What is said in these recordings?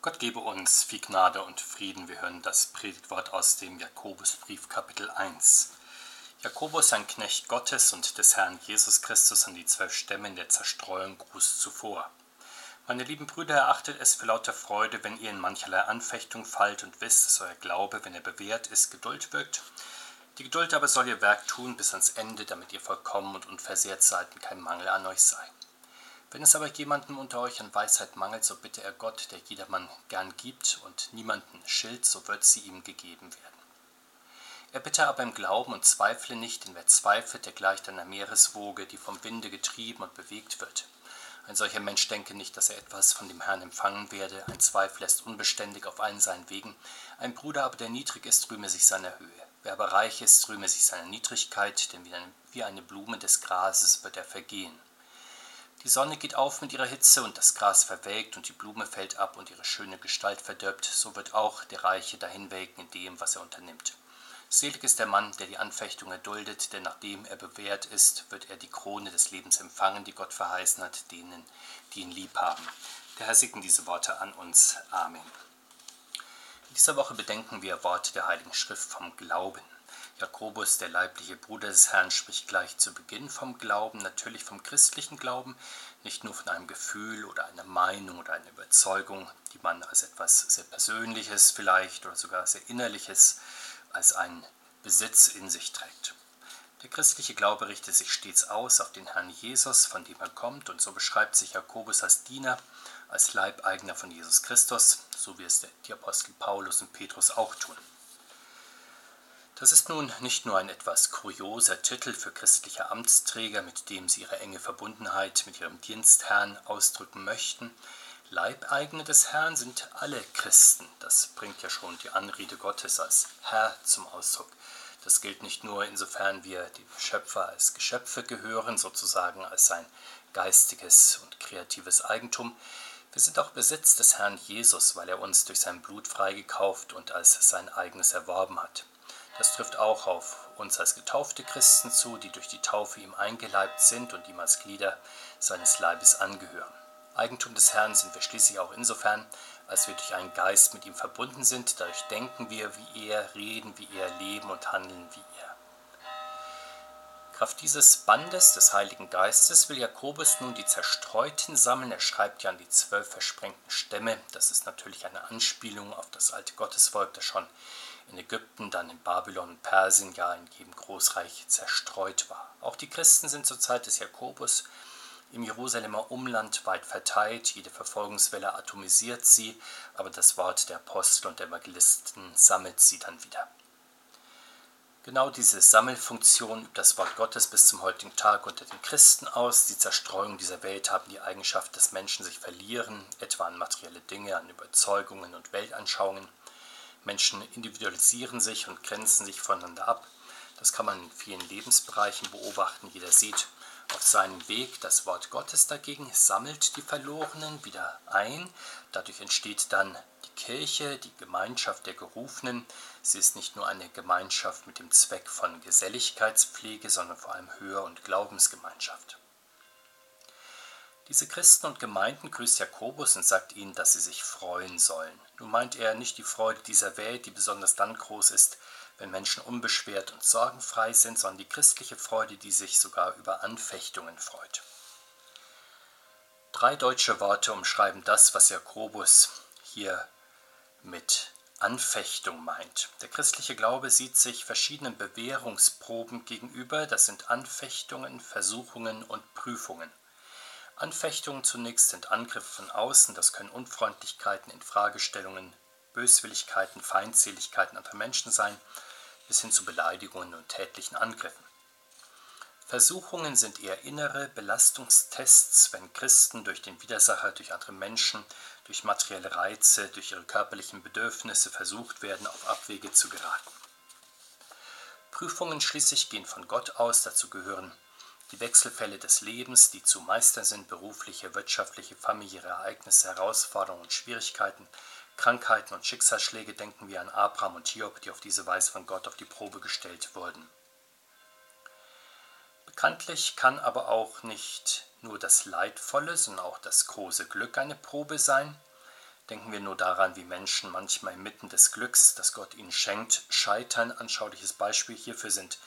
Gott gebe uns viel Gnade und Frieden. Wir hören das Predigtwort aus dem Jakobusbrief Kapitel 1. Jakobus, ein Knecht Gottes und des Herrn Jesus Christus an die zwölf Stämme in der Zerstreuung Gruß zuvor. Meine lieben Brüder, erachtet es für lauter Freude, wenn ihr in mancherlei Anfechtung fallt und wisst, dass euer Glaube, wenn er bewährt ist, Geduld wirkt. Die Geduld aber soll ihr Werk tun bis ans Ende, damit ihr vollkommen und unversehrt seid und kein Mangel an euch sei. Wenn es aber jemandem unter euch an Weisheit mangelt, so bitte er Gott, der jedermann gern gibt und niemanden schilt, so wird sie ihm gegeben werden. Er bitte aber im Glauben und zweifle nicht, denn wer zweifelt, der gleicht einer Meereswoge, die vom Winde getrieben und bewegt wird. Ein solcher Mensch denke nicht, dass er etwas von dem Herrn empfangen werde. Ein Zweifel ist unbeständig auf allen seinen Wegen. Ein Bruder aber, der niedrig ist, rühme sich seiner Höhe. Wer aber reich ist, rühme sich seiner Niedrigkeit, denn wie eine Blume des Grases wird er vergehen. Die Sonne geht auf mit ihrer Hitze und das Gras verwelkt und die Blume fällt ab und ihre schöne Gestalt verdirbt, so wird auch der Reiche dahinwelken in dem, was er unternimmt. Selig ist der Mann, der die Anfechtung erduldet, denn nachdem er bewährt ist, wird er die Krone des Lebens empfangen, die Gott verheißen hat, denen, die ihn lieb haben. Der Herr segne diese Worte an uns. Amen. In dieser Woche bedenken wir Worte der Heiligen Schrift vom Glauben. Jakobus, der leibliche Bruder des Herrn, spricht gleich zu Beginn vom Glauben, natürlich vom christlichen Glauben, nicht nur von einem Gefühl oder einer Meinung oder einer Überzeugung, die man als etwas sehr Persönliches vielleicht oder sogar sehr Innerliches als einen Besitz in sich trägt. Der christliche Glaube richtet sich stets aus auf den Herrn Jesus, von dem er kommt, und so beschreibt sich Jakobus als Diener, als Leibeigner von Jesus Christus, so wie es die Apostel Paulus und Petrus auch tun. Das ist nun nicht nur ein etwas kurioser Titel für christliche Amtsträger, mit dem sie ihre enge Verbundenheit mit ihrem Dienstherrn ausdrücken möchten. Leibeigene des Herrn sind alle Christen. Das bringt ja schon die Anrede Gottes als Herr zum Ausdruck. Das gilt nicht nur insofern wir dem Schöpfer als Geschöpfe gehören, sozusagen als sein geistiges und kreatives Eigentum. Wir sind auch Besitz des Herrn Jesus, weil er uns durch sein Blut freigekauft und als sein eigenes erworben hat. Das trifft auch auf uns als getaufte Christen zu, die durch die Taufe ihm eingeleibt sind und ihm als Glieder seines Leibes angehören. Eigentum des Herrn sind wir schließlich auch insofern, als wir durch einen Geist mit ihm verbunden sind. Dadurch denken wir wie er, reden wie er, leben und handeln wie er. Kraft dieses Bandes des Heiligen Geistes will Jakobus nun die Zerstreuten sammeln. Er schreibt ja an die zwölf versprengten Stämme. Das ist natürlich eine Anspielung auf das alte Gottesvolk, das schon in Ägypten, dann in Babylon Persien, ja in jedem Großreich zerstreut war. Auch die Christen sind zur Zeit des Jakobus im Jerusalemer Umland weit verteilt, jede Verfolgungswelle atomisiert sie, aber das Wort der Apostel und der Evangelisten sammelt sie dann wieder. Genau diese Sammelfunktion übt das Wort Gottes bis zum heutigen Tag unter den Christen aus. Die Zerstreuung dieser Welt haben die Eigenschaft, dass Menschen sich verlieren, etwa an materielle Dinge, an Überzeugungen und Weltanschauungen. Menschen individualisieren sich und grenzen sich voneinander ab. Das kann man in vielen Lebensbereichen beobachten. Jeder sieht auf seinem Weg das Wort Gottes dagegen, sammelt die Verlorenen wieder ein. Dadurch entsteht dann die Kirche, die Gemeinschaft der Gerufenen. Sie ist nicht nur eine Gemeinschaft mit dem Zweck von Geselligkeitspflege, sondern vor allem Hör- und Glaubensgemeinschaft. Diese Christen und Gemeinden grüßt Jakobus und sagt ihnen, dass sie sich freuen sollen. Nun meint er nicht die Freude dieser Welt, die besonders dann groß ist, wenn Menschen unbeschwert und sorgenfrei sind, sondern die christliche Freude, die sich sogar über Anfechtungen freut. Drei deutsche Worte umschreiben das, was Jakobus hier mit Anfechtung meint. Der christliche Glaube sieht sich verschiedenen Bewährungsproben gegenüber, das sind Anfechtungen, Versuchungen und Prüfungen. Anfechtungen zunächst sind Angriffe von außen, das können Unfreundlichkeiten, Infragestellungen, Böswilligkeiten, Feindseligkeiten anderer Menschen sein, bis hin zu Beleidigungen und tätlichen Angriffen. Versuchungen sind eher innere Belastungstests, wenn Christen durch den Widersacher, durch andere Menschen, durch materielle Reize, durch ihre körperlichen Bedürfnisse versucht werden, auf Abwege zu geraten. Prüfungen schließlich gehen von Gott aus, dazu gehören die Wechselfälle des Lebens, die zu meistern sind, berufliche, wirtschaftliche, familiäre Ereignisse, Herausforderungen und Schwierigkeiten, Krankheiten und Schicksalsschläge denken wir an Abraham und Hiob, die auf diese Weise von Gott auf die Probe gestellt wurden. Bekanntlich kann aber auch nicht nur das Leidvolle, sondern auch das große Glück eine Probe sein. Denken wir nur daran, wie Menschen manchmal inmitten des Glücks, das Gott ihnen schenkt, scheitern. Anschauliches Beispiel hierfür sind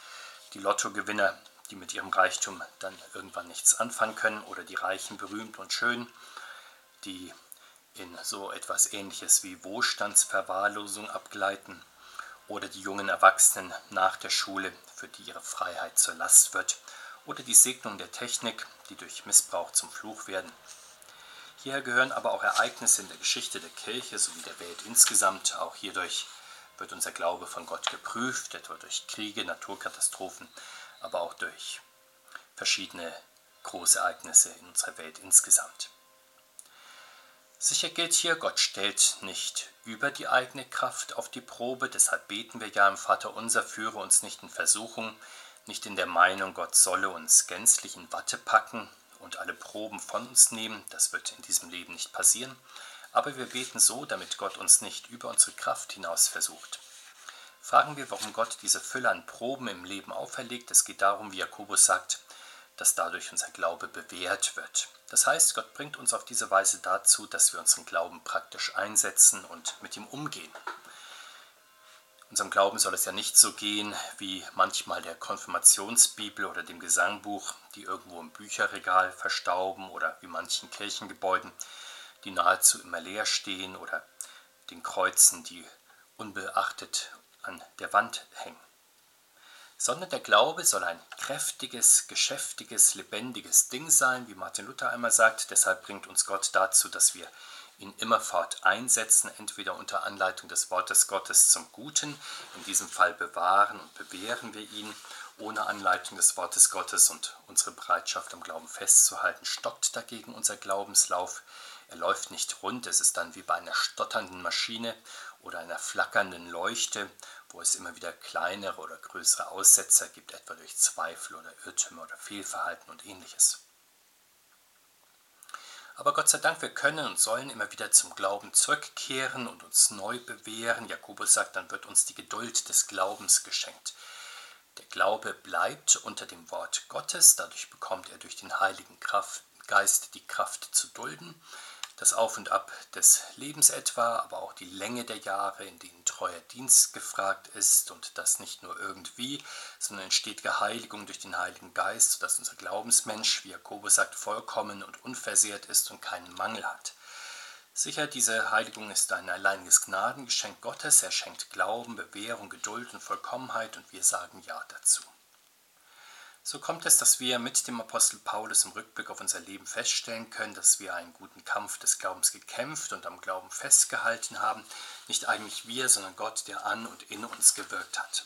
die Lottogewinner, die mit ihrem Reichtum dann irgendwann nichts anfangen können, oder die Reichen, berühmt und schön, die in so etwas Ähnliches wie Wohlstandsverwahrlosung abgleiten, oder die jungen Erwachsenen nach der Schule, für die ihre Freiheit zur Last wird, oder die Segnung der Technik, die durch Missbrauch zum Fluch werden. Hierher gehören aber auch Ereignisse in der Geschichte der Kirche sowie der Welt insgesamt. Auch hierdurch wird unser Glaube von Gott geprüft, etwa durch Kriege, Naturkatastrophen, aber auch durch verschiedene Großereignisse in unserer Welt insgesamt. Sicher gilt hier, Gott stellt nicht über die eigene Kraft auf die Probe, deshalb beten wir ja im Vater unser, führe uns nicht in Versuchung, nicht in der Meinung, Gott solle uns gänzlich in Watte packen und alle Proben von uns nehmen, das wird in diesem Leben nicht passieren, aber wir beten so, damit Gott uns nicht über unsere Kraft hinaus versucht. Fragen wir, warum Gott diese Fülle an Proben im Leben auferlegt. Es geht darum, wie Jakobus sagt, dass dadurch unser Glaube bewährt wird. Das heißt, Gott bringt uns auf diese Weise dazu, dass wir unseren Glauben praktisch einsetzen und mit ihm umgehen. Unserem Glauben soll es ja nicht so gehen wie manchmal der Konfirmationsbibel oder dem Gesangbuch, die irgendwo im Bücherregal verstauben oder wie manchen Kirchengebäuden, die nahezu immer leer stehen oder den Kreuzen, die unbeachtet an der Wand hängen. Sondern der Glaube soll ein kräftiges, geschäftiges, lebendiges Ding sein, wie Martin Luther einmal sagt. Deshalb bringt uns Gott dazu, dass wir ihn immerfort einsetzen, entweder unter Anleitung des Wortes Gottes zum Guten, in diesem Fall bewahren und bewähren wir ihn, ohne Anleitung des Wortes Gottes und unsere Bereitschaft am Glauben festzuhalten, stockt dagegen unser Glaubenslauf. Er läuft nicht rund, es ist dann wie bei einer stotternden Maschine oder einer flackernden Leuchte wo es immer wieder kleinere oder größere Aussetzer gibt, etwa durch Zweifel oder Irrtümer oder Fehlverhalten und ähnliches. Aber Gott sei Dank, wir können und sollen immer wieder zum Glauben zurückkehren und uns neu bewähren. Jakobus sagt, dann wird uns die Geduld des Glaubens geschenkt. Der Glaube bleibt unter dem Wort Gottes, dadurch bekommt er durch den Heiligen Geist die Kraft zu dulden das Auf und Ab des Lebens etwa, aber auch die Länge der Jahre, in denen treuer Dienst gefragt ist und das nicht nur irgendwie, sondern entsteht Geheiligung durch den Heiligen Geist, sodass unser Glaubensmensch, wie Jakobus sagt, vollkommen und unversehrt ist und keinen Mangel hat. Sicher, diese Heiligung ist ein alleiniges Gnadengeschenk Gottes. Er schenkt Glauben, Bewährung, Geduld und Vollkommenheit und wir sagen Ja dazu. So kommt es, dass wir mit dem Apostel Paulus im Rückblick auf unser Leben feststellen können, dass wir einen guten Kampf des Glaubens gekämpft und am Glauben festgehalten haben. Nicht eigentlich wir, sondern Gott, der an und in uns gewirkt hat.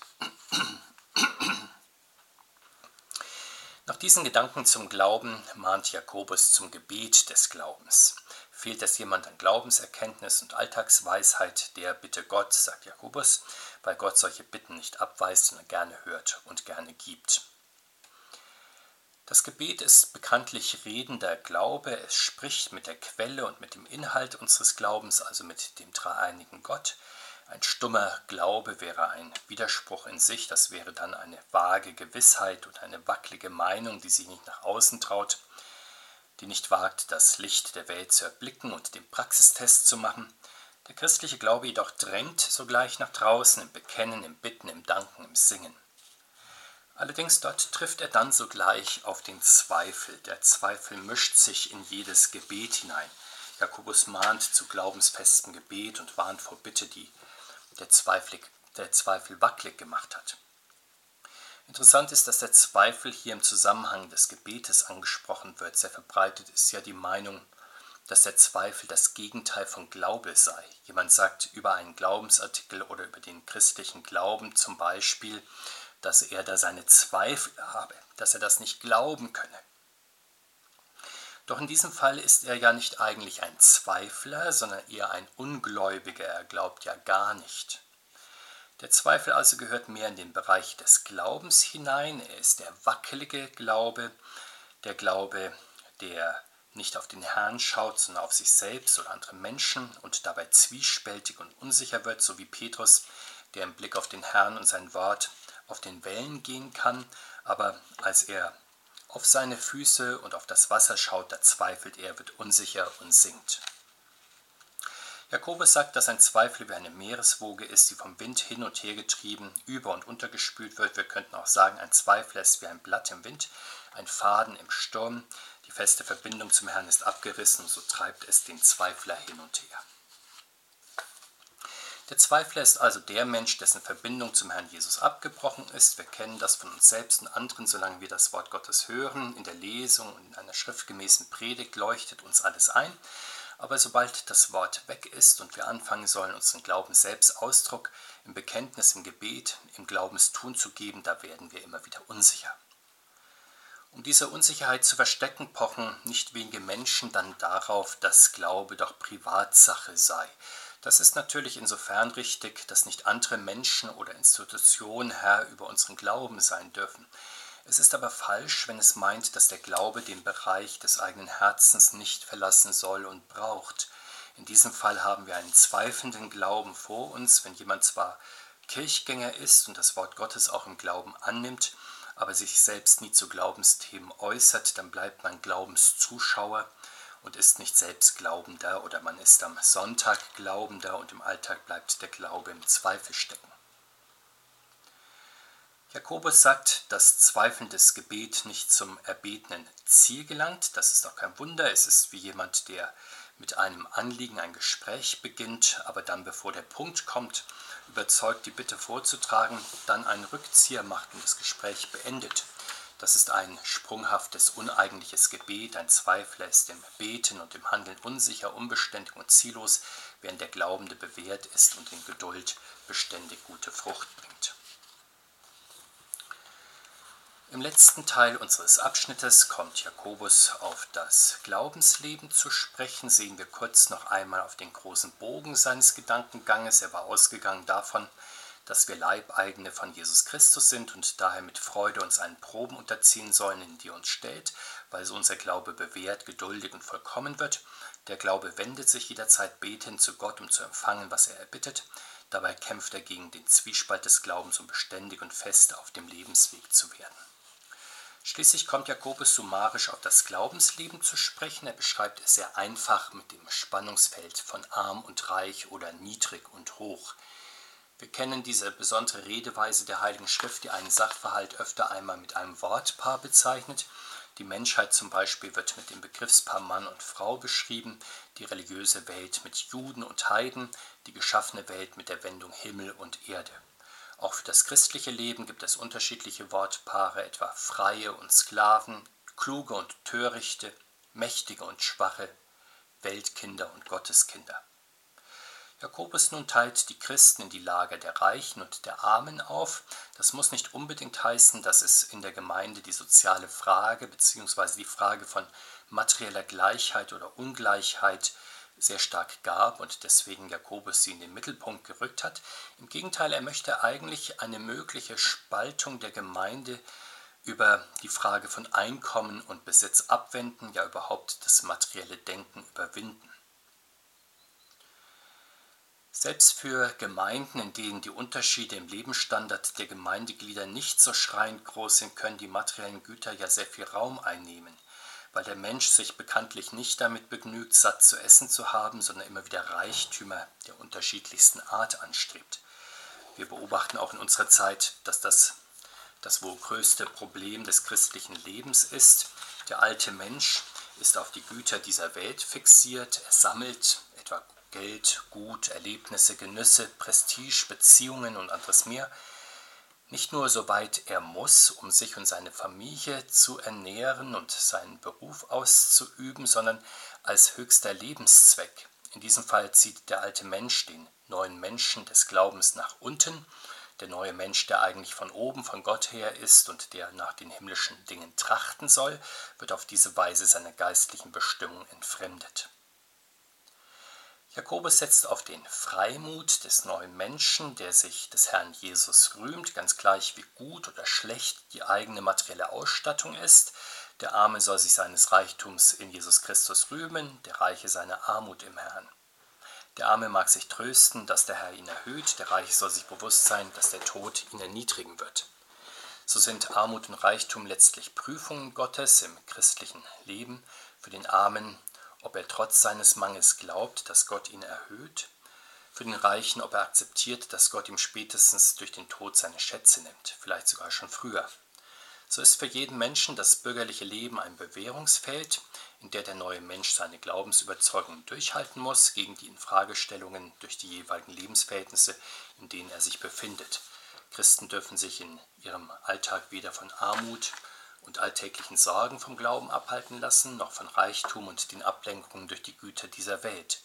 Nach diesen Gedanken zum Glauben mahnt Jakobus zum Gebet des Glaubens. Fehlt es jemand an Glaubenserkenntnis und Alltagsweisheit, der bitte Gott, sagt Jakobus, weil Gott solche Bitten nicht abweist, sondern gerne hört und gerne gibt. Das Gebet ist bekanntlich redender Glaube, es spricht mit der Quelle und mit dem Inhalt unseres Glaubens, also mit dem dreieinigen Gott. Ein stummer Glaube wäre ein Widerspruch in sich, das wäre dann eine vage Gewissheit und eine wackelige Meinung, die sich nicht nach außen traut, die nicht wagt, das Licht der Welt zu erblicken und den Praxistest zu machen. Der christliche Glaube jedoch drängt sogleich nach draußen im Bekennen, im Bitten, im Danken, im Singen. Allerdings dort trifft er dann sogleich auf den Zweifel. Der Zweifel mischt sich in jedes Gebet hinein. Jakobus mahnt zu glaubensfestem Gebet und warnt vor Bitte, die der Zweifel, der Zweifel wackelig gemacht hat. Interessant ist, dass der Zweifel hier im Zusammenhang des Gebetes angesprochen wird. Sehr verbreitet ist ja die Meinung, dass der Zweifel das Gegenteil von Glaube sei. Jemand sagt über einen Glaubensartikel oder über den christlichen Glauben zum Beispiel, dass er da seine Zweifel habe, dass er das nicht glauben könne. Doch in diesem Fall ist er ja nicht eigentlich ein Zweifler, sondern eher ein Ungläubiger, er glaubt ja gar nicht. Der Zweifel also gehört mehr in den Bereich des Glaubens hinein, er ist der wackelige Glaube, der Glaube, der nicht auf den Herrn schaut, sondern auf sich selbst oder andere Menschen und dabei zwiespältig und unsicher wird, so wie Petrus, der im Blick auf den Herrn und sein Wort auf den Wellen gehen kann, aber als er auf seine Füße und auf das Wasser schaut, da zweifelt er, wird unsicher und sinkt. Jakobus sagt, dass ein Zweifel wie eine Meereswoge ist, die vom Wind hin und her getrieben, über und untergespült wird. Wir könnten auch sagen, ein Zweifel ist wie ein Blatt im Wind, ein Faden im Sturm. Die feste Verbindung zum Herrn ist abgerissen und so treibt es den Zweifler hin und her. Der Zweifler ist also der Mensch, dessen Verbindung zum Herrn Jesus abgebrochen ist. Wir kennen das von uns selbst und anderen, solange wir das Wort Gottes hören. In der Lesung und in einer schriftgemäßen Predigt leuchtet uns alles ein. Aber sobald das Wort weg ist und wir anfangen sollen, unseren Glauben selbst Ausdruck im Bekenntnis, im Gebet, im Glaubenstun zu geben, da werden wir immer wieder unsicher. Um diese Unsicherheit zu verstecken, pochen nicht wenige Menschen dann darauf, dass Glaube doch Privatsache sei, das ist natürlich insofern richtig, dass nicht andere Menschen oder Institutionen Herr über unseren Glauben sein dürfen. Es ist aber falsch, wenn es meint, dass der Glaube den Bereich des eigenen Herzens nicht verlassen soll und braucht. In diesem Fall haben wir einen zweifelnden Glauben vor uns, wenn jemand zwar Kirchgänger ist und das Wort Gottes auch im Glauben annimmt, aber sich selbst nie zu Glaubensthemen äußert, dann bleibt man Glaubenszuschauer und ist nicht selbst Glaubender oder man ist am Sonntag Glaubender und im Alltag bleibt der Glaube im Zweifel stecken. Jakobus sagt, dass zweifelndes Gebet nicht zum erbetenen Ziel gelangt. Das ist auch kein Wunder. Es ist wie jemand, der mit einem Anliegen ein Gespräch beginnt, aber dann, bevor der Punkt kommt, überzeugt, die Bitte vorzutragen, dann einen Rückzieher macht und das Gespräch beendet. Das ist ein sprunghaftes, uneigentliches Gebet. Ein Zweifler ist im Beten und im Handeln unsicher, unbeständig und ziellos, während der Glaubende bewährt ist und in Geduld beständig gute Frucht bringt. Im letzten Teil unseres Abschnittes kommt Jakobus auf das Glaubensleben zu sprechen. Sehen wir kurz noch einmal auf den großen Bogen seines Gedankenganges. Er war ausgegangen davon, dass wir Leibeigene von Jesus Christus sind und daher mit Freude uns einen Proben unterziehen sollen, in die uns stellt, weil so unser Glaube bewährt, geduldig und vollkommen wird. Der Glaube wendet sich jederzeit betend zu Gott, um zu empfangen, was er erbittet. Dabei kämpft er gegen den Zwiespalt des Glaubens, um beständig und fest auf dem Lebensweg zu werden. Schließlich kommt Jakobus summarisch auf das Glaubensleben zu sprechen. Er beschreibt es sehr einfach mit dem Spannungsfeld von arm und reich oder niedrig und hoch. Wir kennen diese besondere Redeweise der Heiligen Schrift, die einen Sachverhalt öfter einmal mit einem Wortpaar bezeichnet. Die Menschheit zum Beispiel wird mit dem Begriffspaar Mann und Frau beschrieben, die religiöse Welt mit Juden und Heiden, die geschaffene Welt mit der Wendung Himmel und Erde. Auch für das christliche Leben gibt es unterschiedliche Wortpaare, etwa Freie und Sklaven, Kluge und Törichte, Mächtige und Schwache, Weltkinder und Gotteskinder. Jakobus nun teilt die Christen in die Lager der Reichen und der Armen auf. Das muss nicht unbedingt heißen, dass es in der Gemeinde die soziale Frage bzw. die Frage von materieller Gleichheit oder Ungleichheit sehr stark gab und deswegen Jakobus sie in den Mittelpunkt gerückt hat. Im Gegenteil, er möchte eigentlich eine mögliche Spaltung der Gemeinde über die Frage von Einkommen und Besitz abwenden, ja überhaupt das materielle Denken überwinden. Selbst für Gemeinden, in denen die Unterschiede im Lebensstandard der Gemeindeglieder nicht so schreiend groß sind, können die materiellen Güter ja sehr viel Raum einnehmen, weil der Mensch sich bekanntlich nicht damit begnügt, satt zu essen zu haben, sondern immer wieder Reichtümer der unterschiedlichsten Art anstrebt. Wir beobachten auch in unserer Zeit, dass das das wohl größte Problem des christlichen Lebens ist. Der alte Mensch ist auf die Güter dieser Welt fixiert, er sammelt Geld, Gut, Erlebnisse, Genüsse, Prestige, Beziehungen und anderes mehr, nicht nur soweit er muss, um sich und seine Familie zu ernähren und seinen Beruf auszuüben, sondern als höchster Lebenszweck. In diesem Fall zieht der alte Mensch den neuen Menschen des Glaubens nach unten, der neue Mensch, der eigentlich von oben, von Gott her ist und der nach den himmlischen Dingen trachten soll, wird auf diese Weise seiner geistlichen Bestimmung entfremdet. Jakobus setzt auf den Freimut des neuen Menschen, der sich des Herrn Jesus rühmt, ganz gleich wie gut oder schlecht die eigene materielle Ausstattung ist. Der Arme soll sich seines Reichtums in Jesus Christus rühmen, der Reiche seine Armut im Herrn. Der Arme mag sich trösten, dass der Herr ihn erhöht, der Reiche soll sich bewusst sein, dass der Tod ihn erniedrigen wird. So sind Armut und Reichtum letztlich Prüfungen Gottes im christlichen Leben. Für den Armen ob er trotz seines Mangels glaubt, dass Gott ihn erhöht, für den Reichen, ob er akzeptiert, dass Gott ihm spätestens durch den Tod seine Schätze nimmt, vielleicht sogar schon früher. So ist für jeden Menschen das bürgerliche Leben ein Bewährungsfeld, in der der neue Mensch seine Glaubensüberzeugungen durchhalten muss gegen die Infragestellungen durch die jeweiligen Lebensverhältnisse, in denen er sich befindet. Christen dürfen sich in ihrem Alltag weder von Armut und alltäglichen Sorgen vom Glauben abhalten lassen, noch von Reichtum und den Ablenkungen durch die Güter dieser Welt.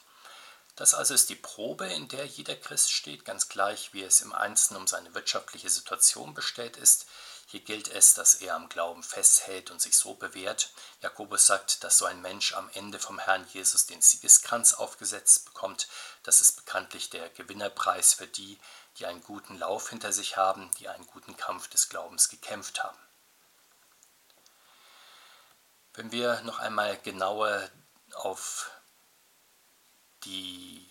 Das also ist die Probe, in der jeder Christ steht, ganz gleich, wie es im Einzelnen um seine wirtschaftliche Situation bestellt ist. Hier gilt es, dass er am Glauben festhält und sich so bewährt. Jakobus sagt, dass so ein Mensch am Ende vom Herrn Jesus den Siegeskranz aufgesetzt bekommt. Das ist bekanntlich der Gewinnerpreis für die, die einen guten Lauf hinter sich haben, die einen guten Kampf des Glaubens gekämpft haben. Wenn wir noch einmal genauer auf die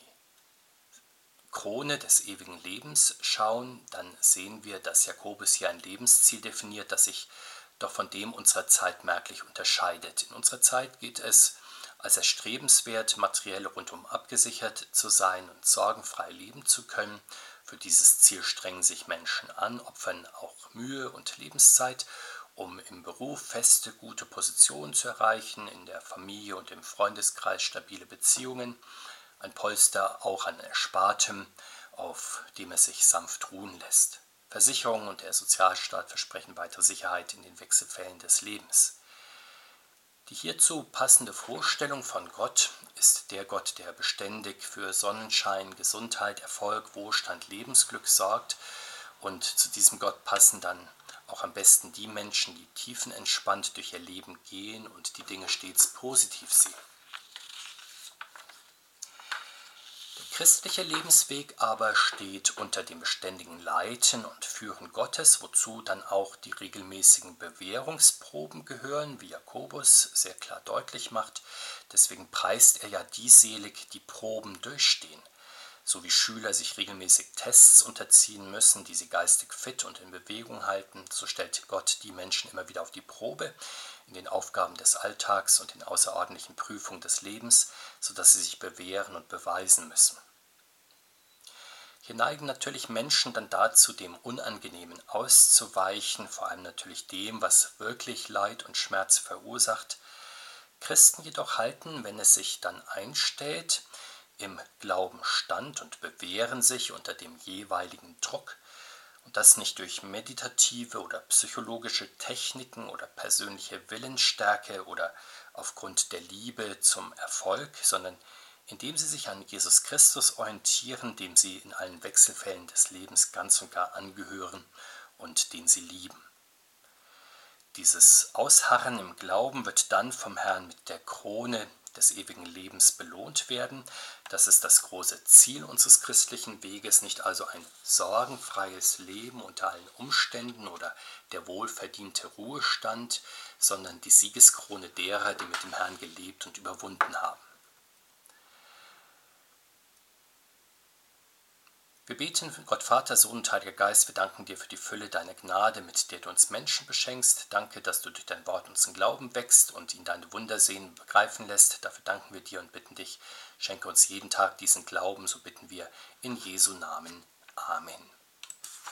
Krone des ewigen Lebens schauen, dann sehen wir, dass Jakobus hier ein Lebensziel definiert, das sich doch von dem unserer Zeit merklich unterscheidet. In unserer Zeit geht es als erstrebenswert, materiell rundum abgesichert zu sein und sorgenfrei leben zu können. Für dieses Ziel strengen sich Menschen an, opfern auch Mühe und Lebenszeit, um im Beruf feste, gute Positionen zu erreichen, in der Familie und im Freundeskreis stabile Beziehungen, ein Polster auch an Erspartem, auf dem es sich sanft ruhen lässt. Versicherungen und der Sozialstaat versprechen weitere Sicherheit in den Wechselfällen des Lebens. Die hierzu passende Vorstellung von Gott ist der Gott, der beständig für Sonnenschein, Gesundheit, Erfolg, Wohlstand, Lebensglück sorgt. Und zu diesem Gott passen dann auch am besten die Menschen, die tiefenentspannt durch ihr Leben gehen und die Dinge stets positiv sehen. christliche Lebensweg aber steht unter dem beständigen Leiten und Führen Gottes, wozu dann auch die regelmäßigen Bewährungsproben gehören, wie Jakobus sehr klar deutlich macht. Deswegen preist er ja die selig, die Proben durchstehen. So wie Schüler sich regelmäßig Tests unterziehen müssen, die sie geistig fit und in Bewegung halten, so stellt Gott die Menschen immer wieder auf die Probe in den Aufgaben des Alltags und in außerordentlichen Prüfungen des Lebens, sodass sie sich bewähren und beweisen müssen. Hier neigen natürlich Menschen dann dazu, dem Unangenehmen auszuweichen, vor allem natürlich dem, was wirklich Leid und Schmerz verursacht. Christen jedoch halten, wenn es sich dann einstellt, im Glauben stand und bewähren sich unter dem jeweiligen Druck, und das nicht durch meditative oder psychologische Techniken oder persönliche Willensstärke oder aufgrund der Liebe zum Erfolg, sondern indem sie sich an Jesus Christus orientieren, dem sie in allen Wechselfällen des Lebens ganz und gar angehören und den sie lieben. Dieses Ausharren im Glauben wird dann vom Herrn mit der Krone des ewigen Lebens belohnt werden. Das ist das große Ziel unseres christlichen Weges, nicht also ein sorgenfreies Leben unter allen Umständen oder der wohlverdiente Ruhestand, sondern die Siegeskrone derer, die mit dem Herrn gelebt und überwunden haben. Wir beten, Gott Vater, Sohn und Heiliger Geist, wir danken dir für die Fülle deiner Gnade, mit der du uns Menschen beschenkst. Danke, dass du durch dein Wort unseren Glauben wächst und ihn deine Wunder sehen begreifen lässt. Dafür danken wir dir und bitten dich, schenke uns jeden Tag diesen Glauben, so bitten wir in Jesu Namen. Amen.